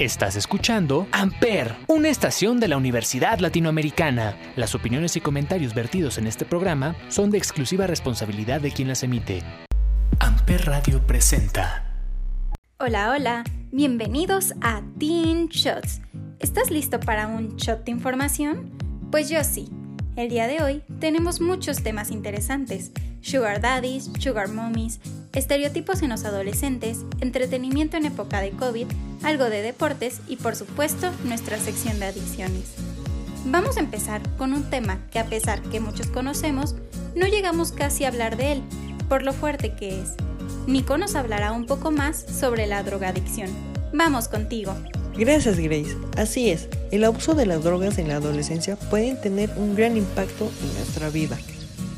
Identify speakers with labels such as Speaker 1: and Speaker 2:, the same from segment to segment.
Speaker 1: Estás escuchando Amper, una estación de la Universidad Latinoamericana. Las opiniones y comentarios vertidos en este programa son de exclusiva responsabilidad de quien las emite. Amper Radio presenta.
Speaker 2: Hola, hola, bienvenidos a Teen Shots. ¿Estás listo para un shot de información? Pues yo sí. El día de hoy tenemos muchos temas interesantes. Sugar daddies, sugar mommies, estereotipos en los adolescentes, entretenimiento en época de COVID, algo de deportes y por supuesto nuestra sección de adicciones. Vamos a empezar con un tema que a pesar que muchos conocemos, no llegamos casi a hablar de él, por lo fuerte que es. Nico nos hablará un poco más sobre la drogadicción. Vamos contigo.
Speaker 3: Gracias Grace. Así es, el abuso de las drogas en la adolescencia puede tener un gran impacto en nuestra vida.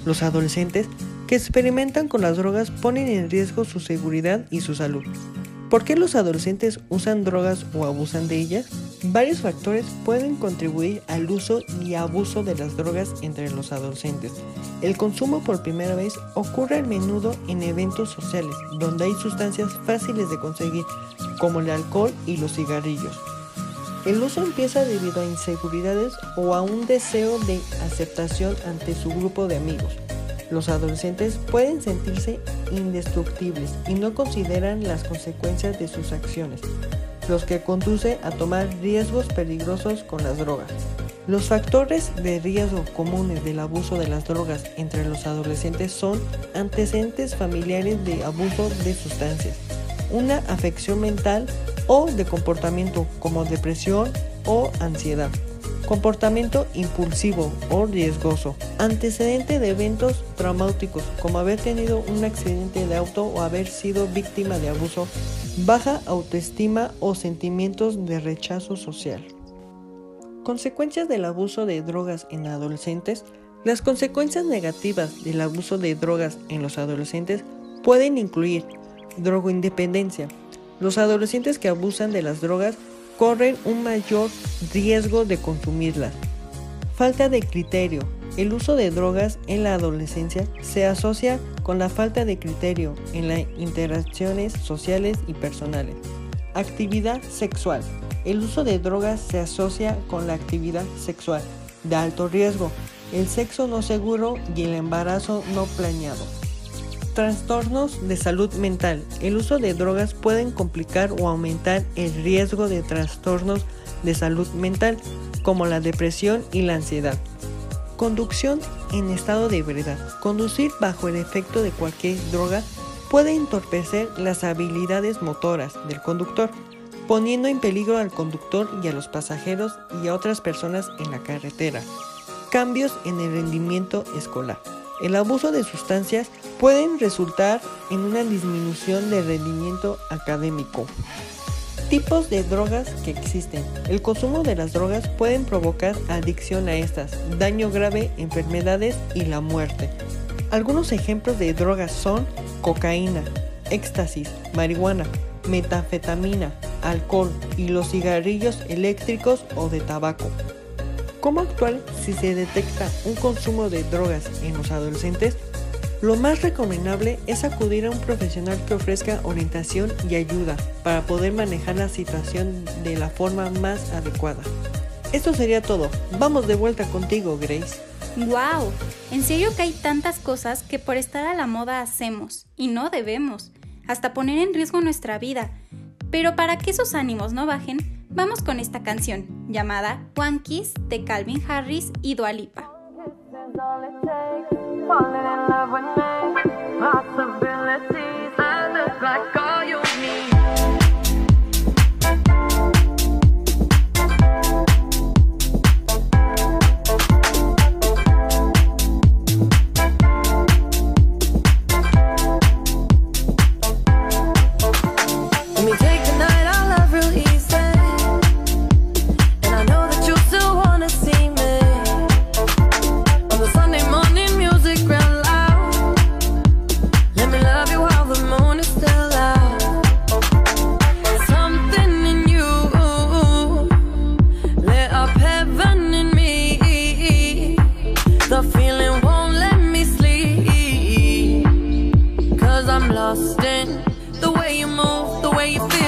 Speaker 3: Los adolescentes que experimentan con las drogas ponen en riesgo su seguridad y su salud. ¿Por qué los adolescentes usan drogas o abusan de ellas? Varios factores pueden contribuir al uso y abuso de las drogas entre los adolescentes. El consumo por primera vez ocurre a menudo en eventos sociales, donde hay sustancias fáciles de conseguir, como el alcohol y los cigarrillos. El uso empieza debido a inseguridades o a un deseo de aceptación ante su grupo de amigos. Los adolescentes pueden sentirse indestructibles y no consideran las consecuencias de sus acciones, los que conduce a tomar riesgos peligrosos con las drogas. Los factores de riesgo comunes del abuso de las drogas entre los adolescentes son antecedentes familiares de abuso de sustancias, una afección mental o de comportamiento como depresión o ansiedad Comportamiento impulsivo o riesgoso. Antecedente de eventos traumáticos como haber tenido un accidente de auto o haber sido víctima de abuso. Baja autoestima o sentimientos de rechazo social. Consecuencias del abuso de drogas en adolescentes. Las consecuencias negativas del abuso de drogas en los adolescentes pueden incluir drogoindependencia. Los adolescentes que abusan de las drogas corren un mayor riesgo de consumirlas. Falta de criterio. El uso de drogas en la adolescencia se asocia con la falta de criterio en las interacciones sociales y personales. Actividad sexual. El uso de drogas se asocia con la actividad sexual de alto riesgo, el sexo no seguro y el embarazo no planeado. Trastornos de salud mental. El uso de drogas pueden complicar o aumentar el riesgo de trastornos de salud mental como la depresión y la ansiedad. Conducción en estado de ebriedad. Conducir bajo el efecto de cualquier droga puede entorpecer las habilidades motoras del conductor, poniendo en peligro al conductor y a los pasajeros y a otras personas en la carretera. Cambios en el rendimiento escolar. El abuso de sustancias pueden resultar en una disminución de rendimiento académico. Tipos de drogas que existen. El consumo de las drogas pueden provocar adicción a estas, daño grave, enfermedades y la muerte. Algunos ejemplos de drogas son cocaína, éxtasis, marihuana, metafetamina, alcohol y los cigarrillos eléctricos o de tabaco. ¿Cómo actuar si se detecta un consumo de drogas en los adolescentes? Lo más recomendable es acudir a un profesional que ofrezca orientación y ayuda para poder manejar la situación de la forma más adecuada. Esto sería todo. Vamos de vuelta contigo, Grace.
Speaker 2: ¡Wow! En serio que hay tantas cosas que por estar a la moda hacemos y no debemos, hasta poner en riesgo nuestra vida. Pero para que esos ánimos no bajen, Vamos con esta canción llamada One Kiss de Calvin Harris y Dua Lipa.
Speaker 4: lost in the way you move, the way you feel.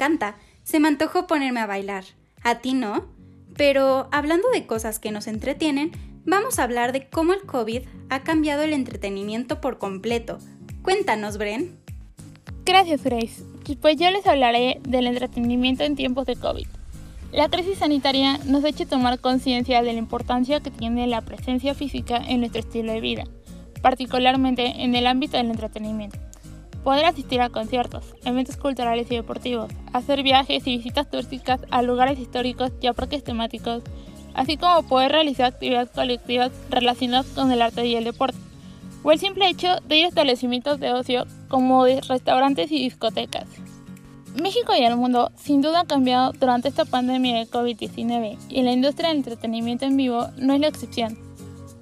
Speaker 2: Encanta. Se me antojó ponerme a bailar. ¿A ti no? Pero hablando de cosas que nos entretienen, vamos a hablar de cómo el COVID ha cambiado el entretenimiento por completo. Cuéntanos, Bren.
Speaker 5: Gracias, Grace. Pues yo les hablaré del entretenimiento en tiempos de COVID. La crisis sanitaria nos ha hecho tomar conciencia de la importancia que tiene la presencia física en nuestro estilo de vida, particularmente en el ámbito del entretenimiento. Poder asistir a conciertos, eventos culturales y deportivos, hacer viajes y visitas turísticas a lugares históricos y a parques temáticos, así como poder realizar actividades colectivas relacionadas con el arte y el deporte, o el simple hecho de ir a establecimientos de ocio como de restaurantes y discotecas. México y el mundo sin duda han cambiado durante esta pandemia de COVID-19 y la industria del entretenimiento en vivo no es la excepción.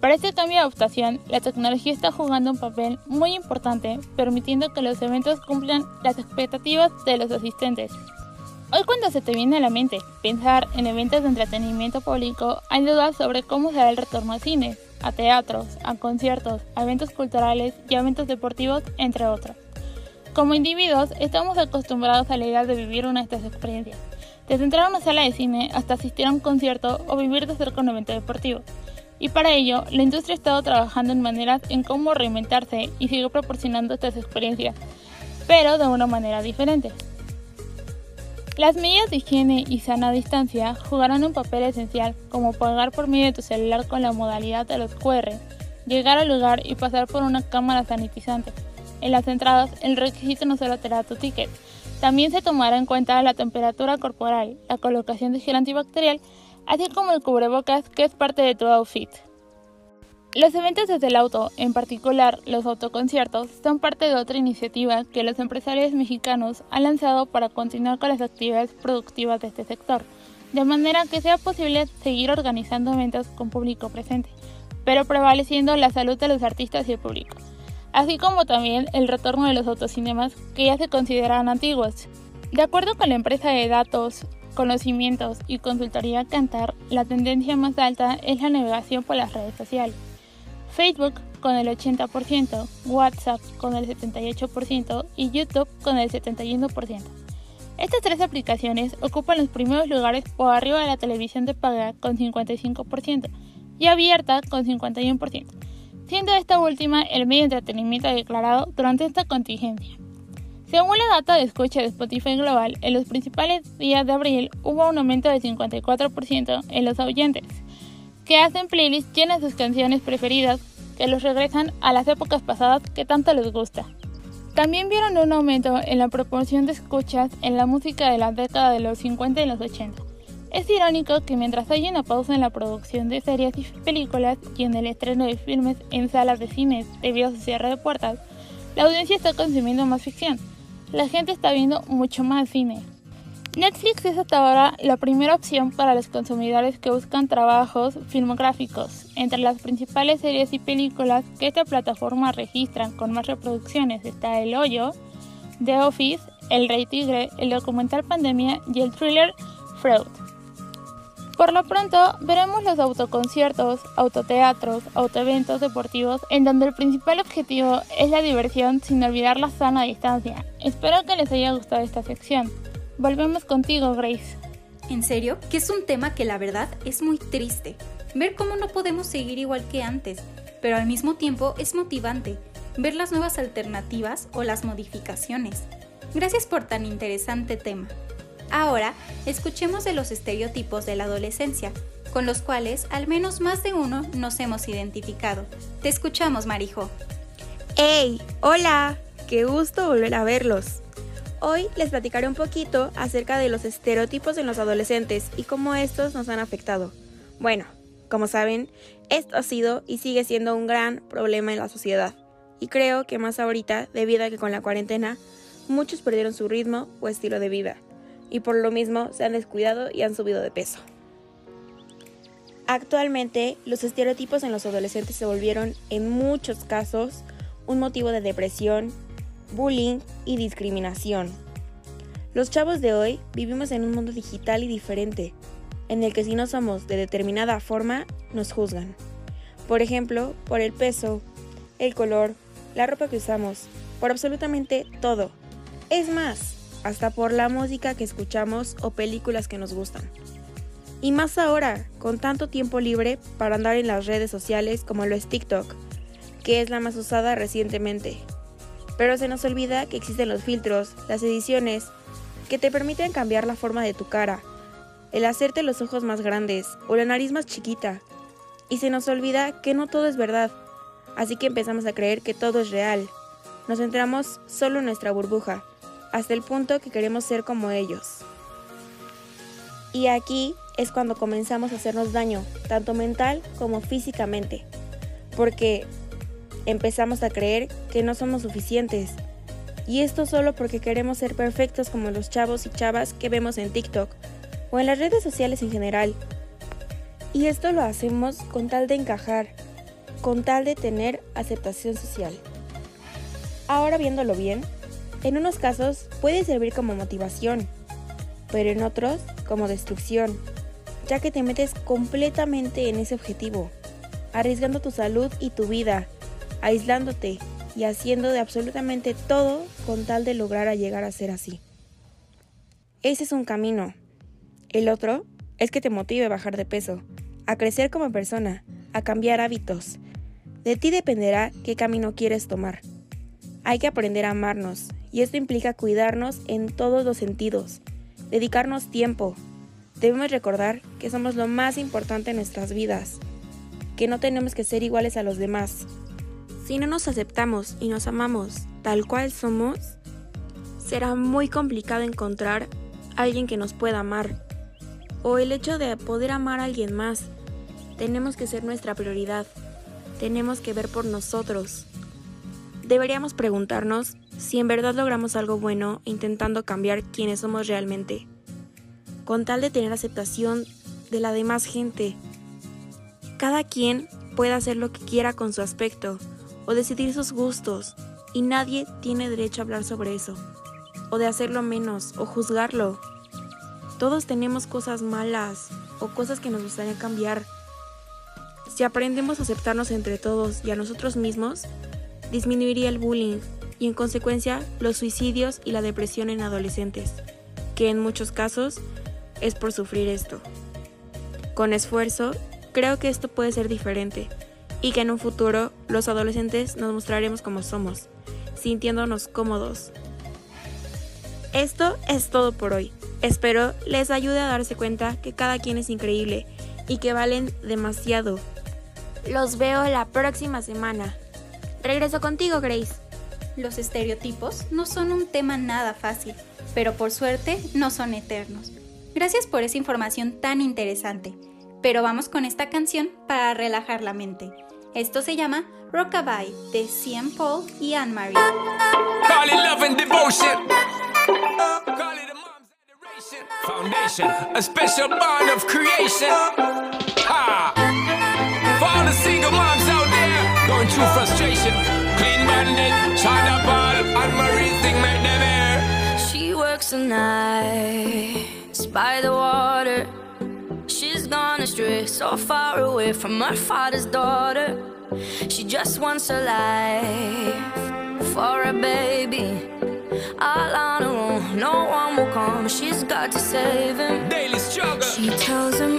Speaker 5: Para este cambio de adaptación, la tecnología está jugando un papel muy importante, permitiendo que los eventos cumplan las expectativas de los asistentes. Hoy cuando se te viene a la mente pensar en eventos de entretenimiento público, hay dudas sobre cómo será el retorno a cines, a teatros, a conciertos, a eventos culturales y a eventos deportivos, entre otros. Como individuos, estamos acostumbrados a la idea de vivir una de estas experiencias, desde entrar a una sala de cine hasta asistir a un concierto o vivir de cerca un evento deportivo. Y para ello, la industria ha estado trabajando en maneras en cómo reinventarse y sigue proporcionando estas experiencias, pero de una manera diferente. Las medidas de higiene y sana distancia jugarán un papel esencial, como pagar por medio de tu celular con la modalidad de los QR, llegar al lugar y pasar por una cámara sanitizante. En las entradas, el requisito no solo te tu ticket, también se tomará en cuenta la temperatura corporal, la colocación de gel antibacterial, así como el cubrebocas que es parte de tu outfit. Los eventos desde el auto, en particular los autoconciertos, son parte de otra iniciativa que los empresarios mexicanos han lanzado para continuar con las actividades productivas de este sector, de manera que sea posible seguir organizando eventos con público presente, pero prevaleciendo la salud de los artistas y el público, así como también el retorno de los autocinemas que ya se consideran antiguos. De acuerdo con la empresa de datos conocimientos y consultoría Cantar, la tendencia más alta es la navegación por las redes sociales. Facebook con el 80%, WhatsApp con el 78% y YouTube con el 71%. Estas tres aplicaciones ocupan los primeros lugares por arriba de la televisión de paga con 55% y abierta con 51%, siendo esta última el medio de entretenimiento declarado durante esta contingencia. Según la data de escucha de Spotify Global, en los principales días de abril hubo un aumento de 54% en los oyentes, que hacen playlists llenas de sus canciones preferidas que los regresan a las épocas pasadas que tanto les gusta. También vieron un aumento en la proporción de escuchas en la música de la década de los 50 y los 80. Es irónico que mientras hay una pausa en la producción de series y películas y en el estreno de filmes en salas de cines debido a su cierre de puertas, la audiencia está consumiendo más ficción. La gente está viendo mucho más cine. Netflix es hasta ahora la primera opción para los consumidores que buscan trabajos filmográficos. Entre las principales series y películas que esta plataforma registra con más reproducciones está El Hoyo, The Office, El Rey Tigre, el documental Pandemia y el thriller Freud. Por lo pronto, veremos los autoconciertos, autoteatros, autoeventos deportivos en donde el principal objetivo es la diversión sin olvidar la sana distancia. Espero que les haya gustado esta sección. Volvemos contigo, Grace.
Speaker 2: En serio, que es un tema que la verdad es muy triste. Ver cómo no podemos seguir igual que antes, pero al mismo tiempo es motivante ver las nuevas alternativas o las modificaciones. Gracias por tan interesante tema. Ahora, escuchemos de los estereotipos de la adolescencia, con los cuales al menos más de uno nos hemos identificado. Te escuchamos, Marijo.
Speaker 6: ¡Hey! ¡Hola! ¡Qué gusto volver a verlos! Hoy les platicaré un poquito acerca de los estereotipos en los adolescentes y cómo estos nos han afectado. Bueno, como saben, esto ha sido y sigue siendo un gran problema en la sociedad. Y creo que más ahorita, debido a que con la cuarentena, muchos perdieron su ritmo o estilo de vida. Y por lo mismo se han descuidado y han subido de peso. Actualmente, los estereotipos en los adolescentes se volvieron, en muchos casos, un motivo de depresión, bullying y discriminación. Los chavos de hoy vivimos en un mundo digital y diferente, en el que si no somos de determinada forma, nos juzgan. Por ejemplo, por el peso, el color, la ropa que usamos, por absolutamente todo. Es más, hasta por la música que escuchamos o películas que nos gustan. Y más ahora, con tanto tiempo libre para andar en las redes sociales como lo es TikTok, que es la más usada recientemente. Pero se nos olvida que existen los filtros, las ediciones, que te permiten cambiar la forma de tu cara, el hacerte los ojos más grandes o la nariz más chiquita. Y se nos olvida que no todo es verdad, así que empezamos a creer que todo es real. Nos centramos solo en nuestra burbuja, hasta el punto que queremos ser como ellos. Y aquí es cuando comenzamos a hacernos daño, tanto mental como físicamente, porque empezamos a creer que no somos suficientes. Y esto solo porque queremos ser perfectos como los chavos y chavas que vemos en TikTok o en las redes sociales en general. Y esto lo hacemos con tal de encajar, con tal de tener aceptación social. Ahora viéndolo bien, en unos casos puede servir como motivación, pero en otros como destrucción, ya que te metes completamente en ese objetivo, arriesgando tu salud y tu vida aislándote y haciendo de absolutamente todo con tal de lograr a llegar a ser así. Ese es un camino. El otro es que te motive a bajar de peso, a crecer como persona, a cambiar hábitos. De ti dependerá qué camino quieres tomar. Hay que aprender a amarnos y esto implica cuidarnos en todos los sentidos, dedicarnos tiempo. Debemos recordar que somos lo más importante en nuestras vidas, que no tenemos que ser iguales a los demás, si no nos aceptamos y nos amamos tal cual somos, será muy complicado encontrar a alguien que nos pueda amar. O el hecho de poder amar a alguien más. Tenemos que ser nuestra prioridad. Tenemos que ver por nosotros. Deberíamos preguntarnos si en verdad logramos algo bueno intentando cambiar quienes somos realmente. Con tal de tener aceptación de la demás gente. Cada quien puede hacer lo que quiera con su aspecto o decidir sus gustos, y nadie tiene derecho a hablar sobre eso, o de hacerlo menos, o juzgarlo. Todos tenemos cosas malas, o cosas que nos gustaría cambiar. Si aprendemos a aceptarnos entre todos y a nosotros mismos, disminuiría el bullying y en consecuencia los suicidios y la depresión en adolescentes, que en muchos casos es por sufrir esto. Con esfuerzo, creo que esto puede ser diferente y que en un futuro los adolescentes nos mostraremos como somos, sintiéndonos cómodos. Esto es todo por hoy. Espero les ayude a darse cuenta que cada quien es increíble y que valen demasiado. Los veo la próxima semana. Regreso contigo, Grace.
Speaker 2: Los estereotipos no son un tema nada fácil, pero por suerte no son eternos. Gracias por esa información tan interesante. Pero vamos con esta canción para relajar la mente. Esto se llama Rockabye de Cien Paul y Anne-Marie.
Speaker 7: Foundation, a special bond of creation. Clean bandit, Paul, Anne Marie make them air.
Speaker 4: She works the nights by the water. She's gone astray, so far away from her father's daughter. She just wants a life for a baby. All on her own, no one will come. She's got to save him.
Speaker 7: Daily struggle.
Speaker 4: She tells him,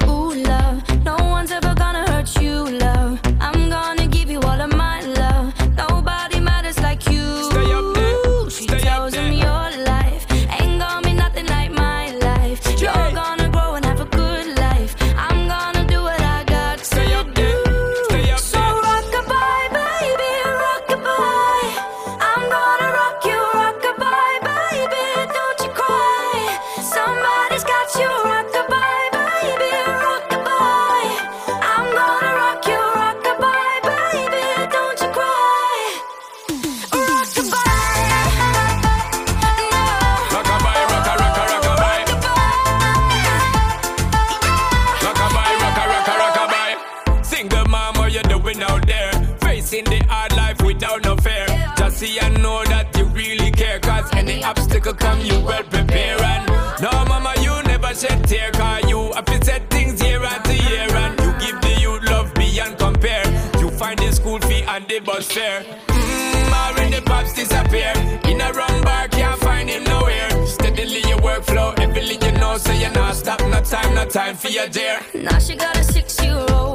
Speaker 4: Now she got a six year old,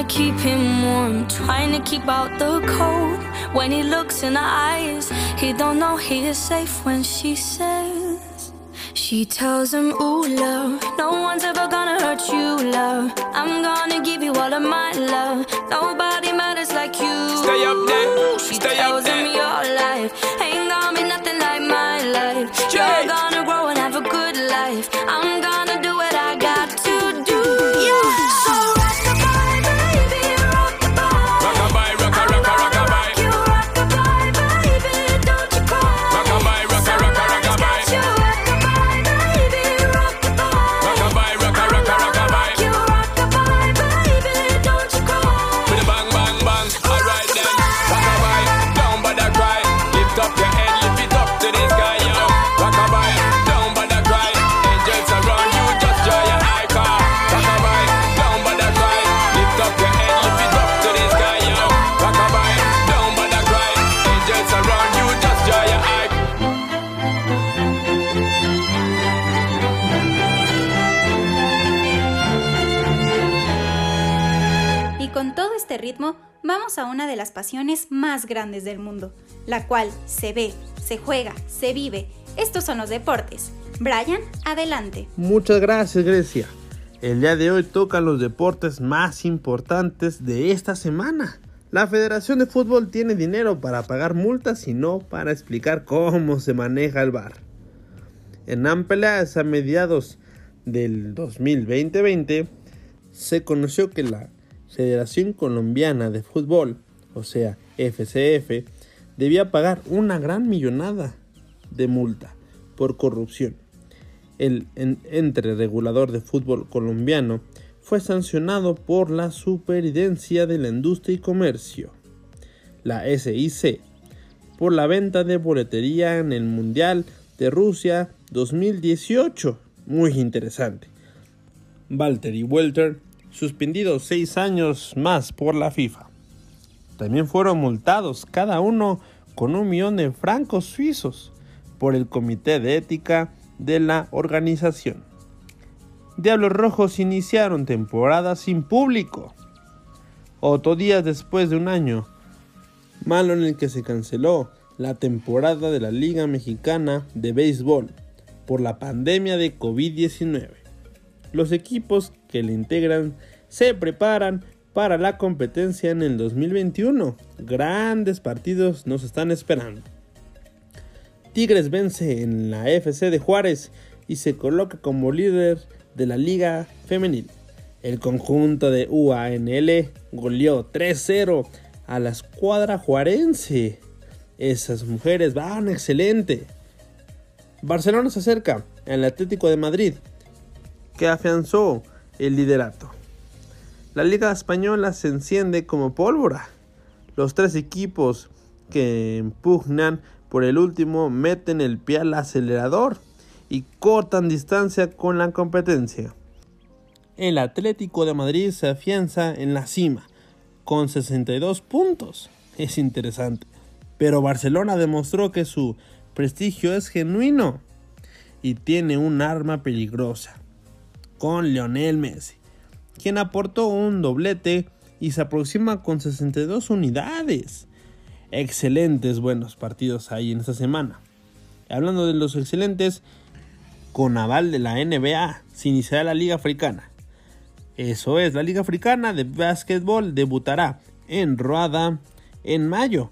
Speaker 4: to keep him warm, trying to keep out the cold. When he looks in her eyes, he don't know he is safe when she says, She tells him, Ooh, love, no one's ever gonna hurt you, love. I'm gonna give you all of my love. Nobody matters like you.
Speaker 7: Stay up there,
Speaker 4: She
Speaker 7: stay up
Speaker 4: tells him
Speaker 7: there.
Speaker 4: your life a
Speaker 2: una de las pasiones más grandes del mundo, la cual se ve, se juega, se vive. Estos son los deportes. Brian, adelante.
Speaker 8: Muchas gracias Grecia. El día de hoy tocan los deportes más importantes de esta semana. La Federación de Fútbol tiene dinero para pagar multas y no para explicar cómo se maneja el bar. En Ampelas a mediados del 2020 se conoció que la Federación Colombiana de Fútbol, o sea, FCF, debía pagar una gran millonada de multa por corrupción. El en- ente regulador de fútbol colombiano fue sancionado por la Superintendencia de la Industria y Comercio, la SIC, por la venta de boletería en el Mundial de Rusia 2018. Muy interesante. Valtteri Welter, suspendido seis años más por la FIFA. También fueron multados cada uno con un millón de francos suizos por el Comité de Ética de la organización. Diablos Rojos iniciaron temporada sin público. Otro días después de un año malo en el que se canceló la temporada de la Liga Mexicana de Béisbol por la pandemia de COVID-19. Los equipos que le integran se preparan para la competencia en el 2021. Grandes partidos nos están esperando. Tigres vence en la FC de Juárez y se coloca como líder de la liga femenil. El conjunto de UANL goleó 3-0 a la escuadra juarense. Esas mujeres van excelente. Barcelona se acerca al Atlético de Madrid, que afianzó el liderato. La Liga Española se enciende como pólvora. Los tres equipos que impugnan por el último meten el pie al acelerador y cortan distancia con la competencia. El Atlético de Madrid se afianza en la cima con 62 puntos. Es interesante. Pero Barcelona demostró que su prestigio es genuino. y tiene un arma peligrosa, con Lionel Messi, quien aportó un doblete y se aproxima con 62 unidades. Excelentes buenos partidos ahí en esta semana. Hablando de los excelentes, con aval de la NBA se iniciará la Liga Africana. Eso es, la Liga Africana de Básquetbol debutará en Ruada en mayo,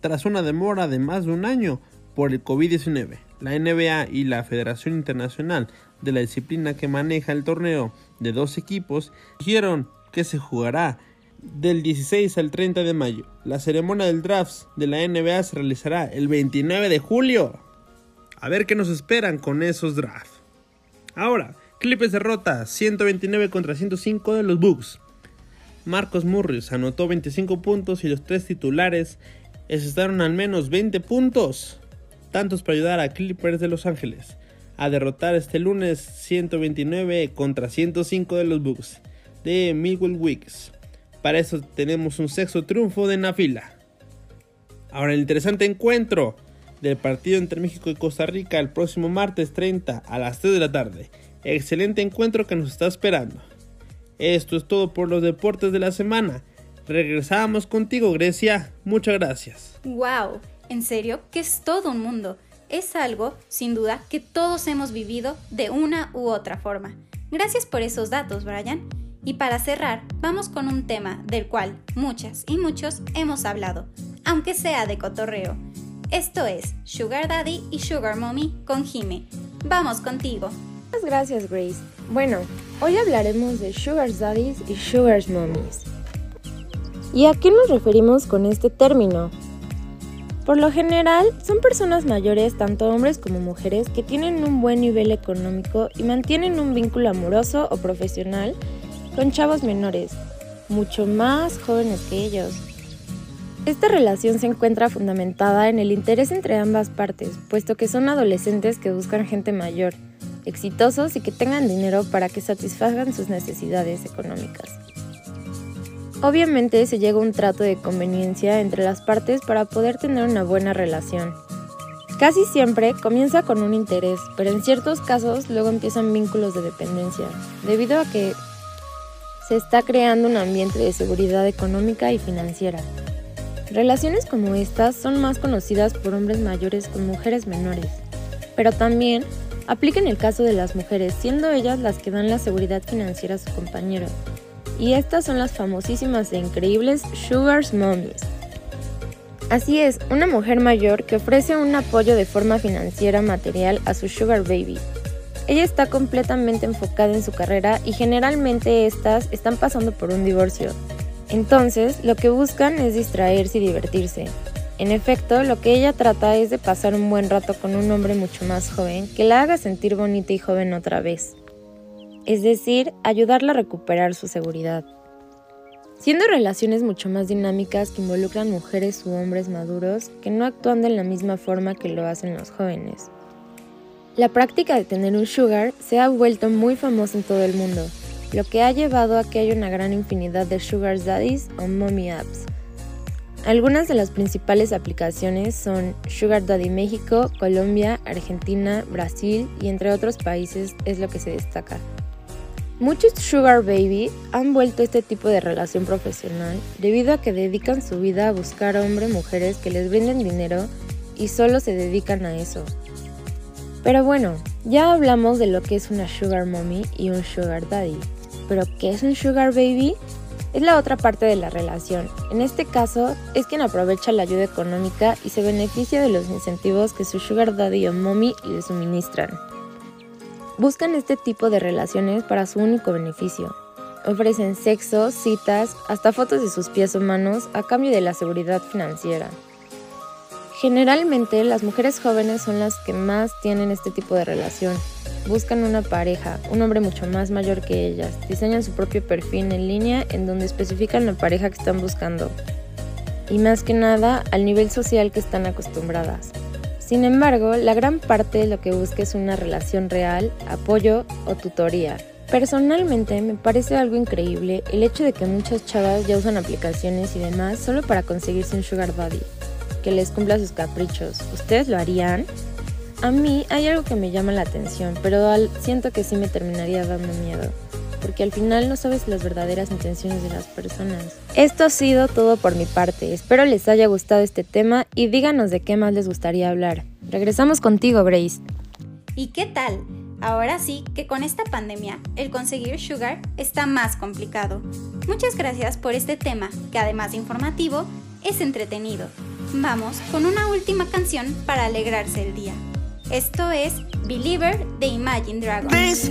Speaker 8: tras una demora de más de un año por el COVID-19. La NBA y la Federación Internacional de la disciplina que maneja el torneo de dos equipos dijeron que se jugará del 16 al 30 de mayo. La ceremonia del draft de la NBA se realizará el 29 de julio. A ver qué nos esperan con esos drafts. Ahora, Clippers derrota 129 contra 105 de los Bucks. Marcos Murrius anotó 25 puntos y los tres titulares necesitaron al menos 20 puntos, tantos para ayudar a Clippers de Los Ángeles a derrotar este lunes 129 contra 105 de los Bucks de Miguel Wicks. Para eso tenemos un sexto triunfo de Nafila. Ahora el interesante encuentro del partido entre México y Costa Rica el próximo martes 30 a las 3 de la tarde. Excelente encuentro que nos está esperando. Esto es todo por los deportes de la semana. Regresamos contigo, Grecia. Muchas gracias.
Speaker 2: ¡Wow! En serio, que es todo un mundo. Es algo, sin duda, que todos hemos vivido de una u otra forma. Gracias por esos datos, Brian. Y para cerrar, vamos con un tema del cual muchas y muchos hemos hablado, aunque sea de cotorreo. Esto es Sugar Daddy y Sugar Mommy con Jime. Vamos contigo.
Speaker 9: Muchas gracias, Grace. Bueno, hoy hablaremos de Sugar Daddies y Sugar Mommies. ¿Y a qué nos referimos con este término? Por lo general, son personas mayores, tanto hombres como mujeres, que tienen un buen nivel económico y mantienen un vínculo amoroso o profesional con chavos menores, mucho más jóvenes que ellos. Esta relación se encuentra fundamentada en el interés entre ambas partes, puesto que son adolescentes que buscan gente mayor, exitosos y que tengan dinero para que satisfagan sus necesidades económicas. Obviamente se llega a un trato de conveniencia entre las partes para poder tener una buena relación. Casi siempre comienza con un interés, pero en ciertos casos luego empiezan vínculos de dependencia, debido a que se está creando un ambiente de seguridad económica y financiera. Relaciones como estas son más conocidas por hombres mayores con mujeres menores, pero también aplican el caso de las mujeres, siendo ellas las que dan la seguridad financiera a su compañero. Y estas son las famosísimas e increíbles Sugar Mommies. Así es, una mujer mayor que ofrece un apoyo de forma financiera material a su Sugar Baby. Ella está completamente enfocada en su carrera y generalmente estas están pasando por un divorcio, entonces, lo que buscan es distraerse y divertirse. En efecto, lo que ella trata es de pasar un buen rato con un hombre mucho más joven que la haga sentir bonita y joven otra vez. Es decir, ayudarla a recuperar su seguridad. Siendo relaciones mucho más dinámicas que involucran mujeres u hombres maduros que no actúan de la misma forma que lo hacen los jóvenes. La práctica de tener un sugar se ha vuelto muy famosa en todo el mundo lo que ha llevado a que haya una gran infinidad de sugar daddies o mommy apps. Algunas de las principales aplicaciones son Sugar Daddy México, Colombia, Argentina, Brasil y entre otros países es lo que se destaca. Muchos Sugar Baby han vuelto este tipo de relación profesional debido a que dedican su vida a buscar hombres y mujeres que les brinden dinero y solo se dedican a eso. Pero bueno, ya hablamos de lo que es una Sugar Mommy y un Sugar Daddy. Pero ¿qué es un sugar baby? Es la otra parte de la relación. En este caso, es quien aprovecha la ayuda económica y se beneficia de los incentivos que su sugar daddy o mommy le suministran. Buscan este tipo de relaciones para su único beneficio. Ofrecen sexo, citas, hasta fotos de sus pies humanos a cambio de la seguridad financiera. Generalmente las mujeres jóvenes son las que más tienen este tipo de relación, Buscan una pareja, un hombre mucho más mayor que ellas. Diseñan su propio perfil en línea en donde especifican la pareja que están buscando. Y más que nada, al nivel social que están acostumbradas. Sin embargo, la gran parte de lo que busca es una relación real, apoyo o tutoría. Personalmente me parece algo increíble el hecho de que muchas chavas ya usan aplicaciones y demás solo para conseguirse un sugar daddy, que les cumpla sus caprichos. ¿Ustedes lo harían? A mí hay algo que me llama la atención, pero siento que sí me terminaría dando miedo, porque al final no sabes las verdaderas intenciones de las personas. Esto ha sido todo por mi parte, espero les haya gustado este tema y díganos de qué más les gustaría hablar. Regresamos contigo, Brace.
Speaker 2: ¿Y qué tal? Ahora sí que con esta pandemia el conseguir sugar está más complicado. Muchas gracias por este tema, que además de informativo, es entretenido. Vamos con una última canción para alegrarse el día. Esto es Believer de Imagine Dragons.
Speaker 10: This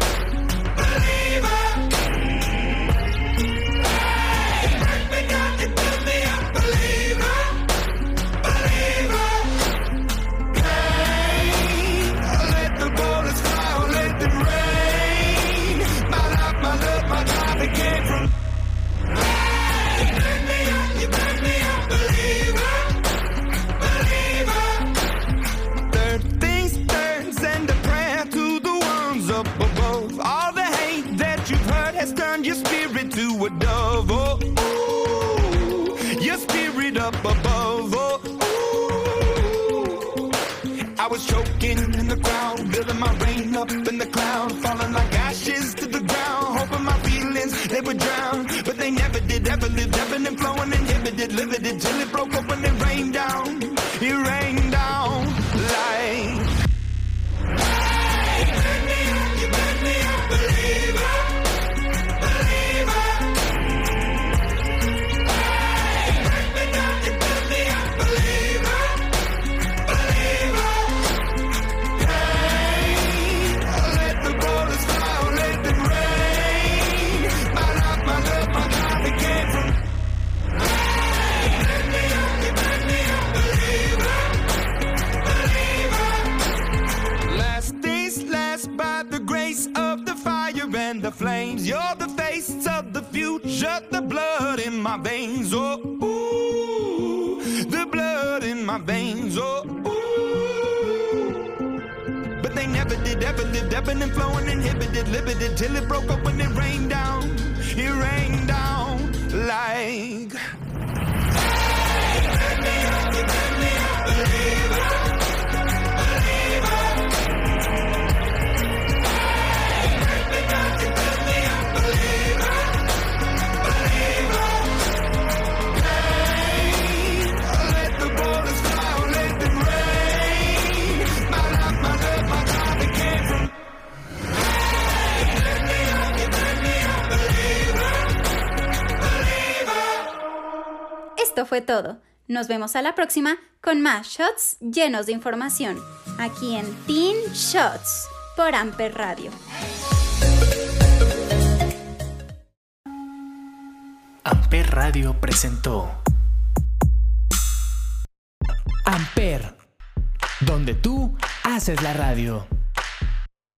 Speaker 10: A dove. Oh, ooh, your spirit up above. Oh, ooh. I was choking in the crowd, building my rain up in the cloud, falling like ashes to the ground, hoping my feelings they would drown, veins. Oh, ooh. But they never did, ever lived, ebbing and flowing, inhibited, limited, till it broke up when
Speaker 2: Fue todo. Nos vemos a la próxima con más shots llenos de información, aquí en Teen Shots por Amper Radio.
Speaker 1: Amper Radio presentó Amper, donde tú haces la radio.